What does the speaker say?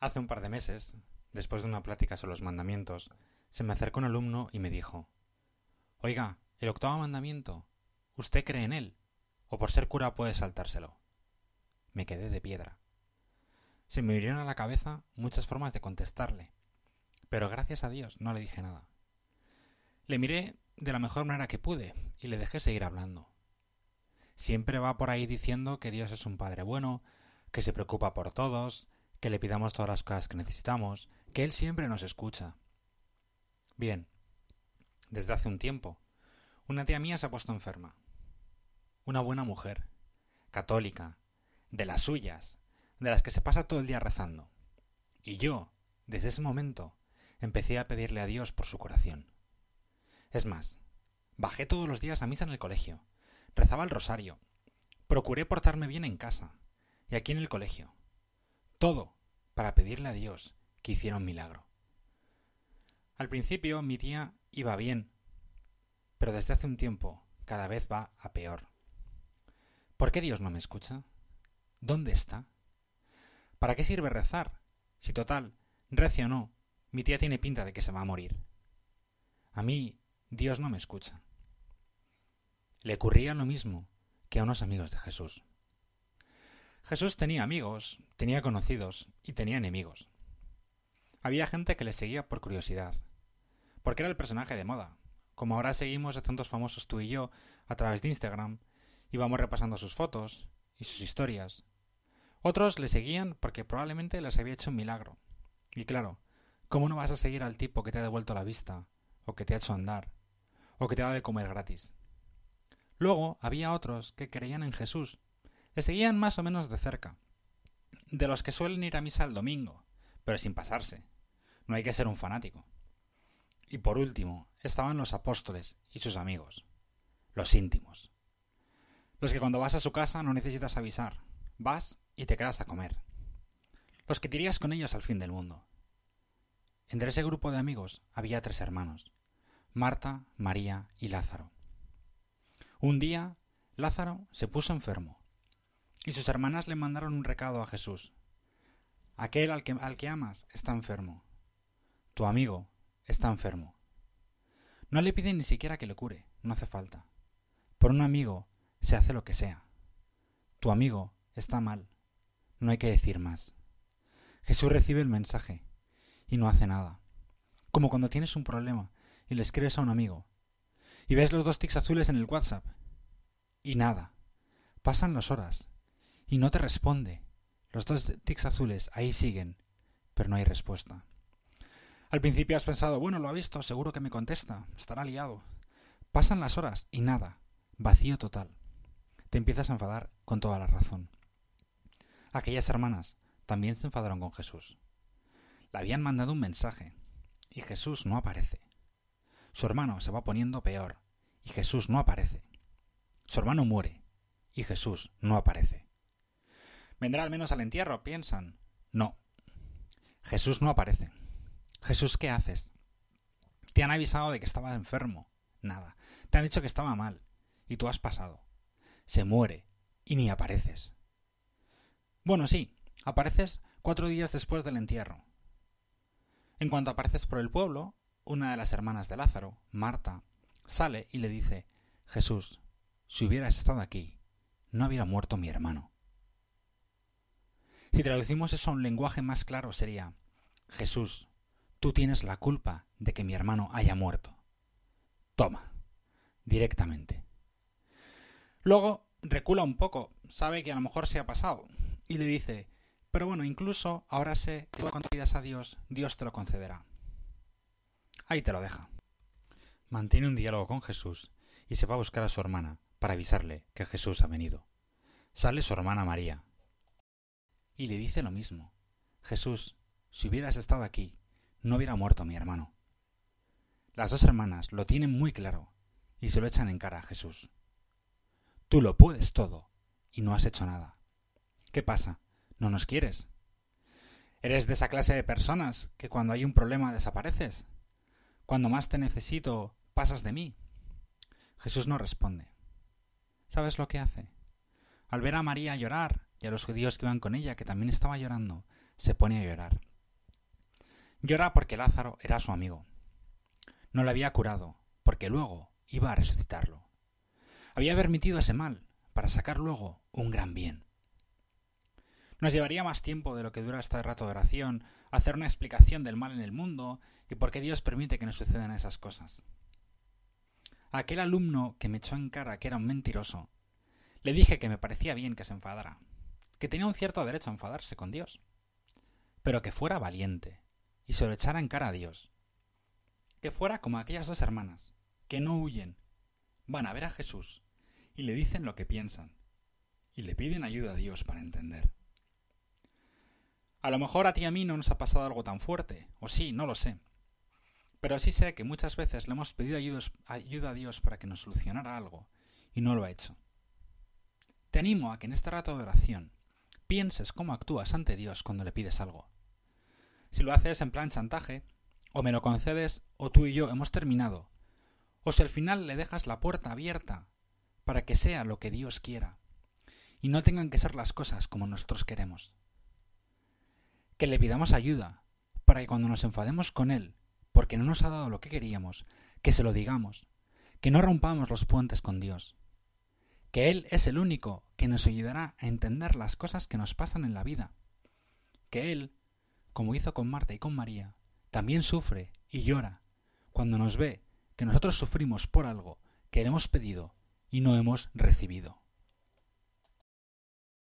Hace un par de meses, después de una plática sobre los mandamientos, se me acercó un alumno y me dijo Oiga, el octavo mandamiento, ¿usted cree en él? ¿O por ser cura puede saltárselo? Me quedé de piedra. Se me vinieron a la cabeza muchas formas de contestarle, pero gracias a Dios no le dije nada. Le miré de la mejor manera que pude y le dejé seguir hablando. Siempre va por ahí diciendo que Dios es un Padre bueno, que se preocupa por todos, que le pidamos todas las cosas que necesitamos, que Él siempre nos escucha. Bien, desde hace un tiempo, una tía mía se ha puesto enferma. Una buena mujer, católica, de las suyas, de las que se pasa todo el día rezando. Y yo, desde ese momento, empecé a pedirle a Dios por su curación. Es más, bajé todos los días a misa en el colegio, rezaba el rosario, procuré portarme bien en casa y aquí en el colegio, todo para pedirle a Dios que hiciera un milagro. Al principio mi tía iba bien, pero desde hace un tiempo cada vez va a peor. ¿Por qué Dios no me escucha? ¿Dónde está? ¿Para qué sirve rezar? Si total, rece o no, mi tía tiene pinta de que se va a morir. A mí Dios no me escucha. Le ocurría lo mismo que a unos amigos de Jesús. Jesús tenía amigos, tenía conocidos y tenía enemigos. Había gente que le seguía por curiosidad, porque era el personaje de moda. Como ahora seguimos a tantos famosos tú y yo a través de Instagram, y vamos repasando sus fotos y sus historias. Otros le seguían porque probablemente les había hecho un milagro. Y claro, ¿cómo no vas a seguir al tipo que te ha devuelto la vista, o que te ha hecho andar, o que te ha de comer gratis? Luego había otros que creían en Jesús le seguían más o menos de cerca. De los que suelen ir a misa el domingo, pero sin pasarse. No hay que ser un fanático. Y por último, estaban los apóstoles y sus amigos, los íntimos. Los que cuando vas a su casa no necesitas avisar, vas y te quedas a comer. Los que tirías con ellos al fin del mundo. Entre ese grupo de amigos había tres hermanos, Marta, María y Lázaro. Un día, Lázaro se puso enfermo y sus hermanas le mandaron un recado a Jesús. Aquel al que, amas está enfermo. Tu amigo está enfermo. No le piden ni siquiera que le cure, no hace falta. Por un amigo se hace lo que sea. Tu amigo está mal. No hay que decir más. Jesús recibe el mensaje y no hace nada. Como cuando tienes un problema y le escribes a un amigo y ves los dos tics azules en el WhatsApp y nada. Pasan las horas y no te responde. Los dos tics azules ahí siguen, pero no hay respuesta. Al principio has pensado, bueno, lo ha visto, seguro que me contesta, estará liado. Pasan las horas y nada, vacío total. Te empiezas a enfadar con toda la razón. Aquellas hermanas también se enfadaron con Jesús. Le habían mandado un mensaje y Jesús no aparece. Su hermano se va poniendo peor y Jesús no aparece. Su hermano muere y Jesús no aparece. Vendrá al menos al entierro, piensan. No. Jesús no aparece. Jesús, ¿qué haces? Te han avisado de que estaba enfermo. Nada. Te han dicho que estaba mal. Y tú has pasado. Se muere. Y ni apareces. Bueno, sí. Apareces cuatro días después del entierro. En cuanto apareces por el pueblo, una de las hermanas de Lázaro, Marta, sale y le dice Jesús, si hubieras estado aquí, no hubiera muerto mi hermano. Si traducimos eso a un lenguaje más claro sería Jesús, tú tienes la culpa de que mi hermano haya muerto. Toma, directamente. Luego recula un poco, sabe que a lo mejor se ha pasado, y le dice, pero bueno, incluso ahora sé que cuando pidas a Dios, Dios te lo concederá. Ahí te lo deja. Mantiene un diálogo con Jesús y se va a buscar a su hermana para avisarle que Jesús ha venido. Sale su hermana María, y le dice lo mismo. Jesús, si hubieras estado aquí, no hubiera muerto mi hermano. Las dos hermanas lo tienen muy claro y se lo echan en cara a Jesús. Tú lo puedes todo y no has hecho nada. ¿Qué pasa? ¿No nos quieres? ¿Eres de esa clase de personas que cuando hay un problema desapareces? Cuando más te necesito, pasas de mí. Jesús no responde. ¿Sabes lo que hace? Al ver a María llorar y a los judíos que iban con ella, que también estaba llorando, se pone a llorar. Llora porque Lázaro era su amigo. No lo había curado, porque luego iba a resucitarlo. Había permitido ese mal para sacar luego un gran bien. Nos llevaría más tiempo de lo que dura este rato de oración hacer una explicación del mal en el mundo y por qué Dios permite que nos sucedan esas cosas. aquel alumno que me echó en cara que era un mentiroso, le dije que me parecía bien que se enfadara, que tenía un cierto derecho a enfadarse con Dios, pero que fuera valiente y se lo echara en cara a Dios, que fuera como aquellas dos hermanas, que no huyen, van a ver a Jesús y le dicen lo que piensan, y le piden ayuda a Dios para entender. A lo mejor a ti y a mí no nos ha pasado algo tan fuerte, o sí, no lo sé. Pero sí sé que muchas veces le hemos pedido ayuda a Dios para que nos solucionara algo, y no lo ha hecho. Te animo a que en este rato de oración pienses cómo actúas ante Dios cuando le pides algo. Si lo haces en plan chantaje, o me lo concedes, o tú y yo hemos terminado, o si al final le dejas la puerta abierta para que sea lo que Dios quiera, y no tengan que ser las cosas como nosotros queremos que le pidamos ayuda, para que cuando nos enfademos con Él, porque no nos ha dado lo que queríamos, que se lo digamos, que no rompamos los puentes con Dios, que Él es el único que nos ayudará a entender las cosas que nos pasan en la vida, que Él, como hizo con Marta y con María, también sufre y llora cuando nos ve que nosotros sufrimos por algo que le hemos pedido y no hemos recibido.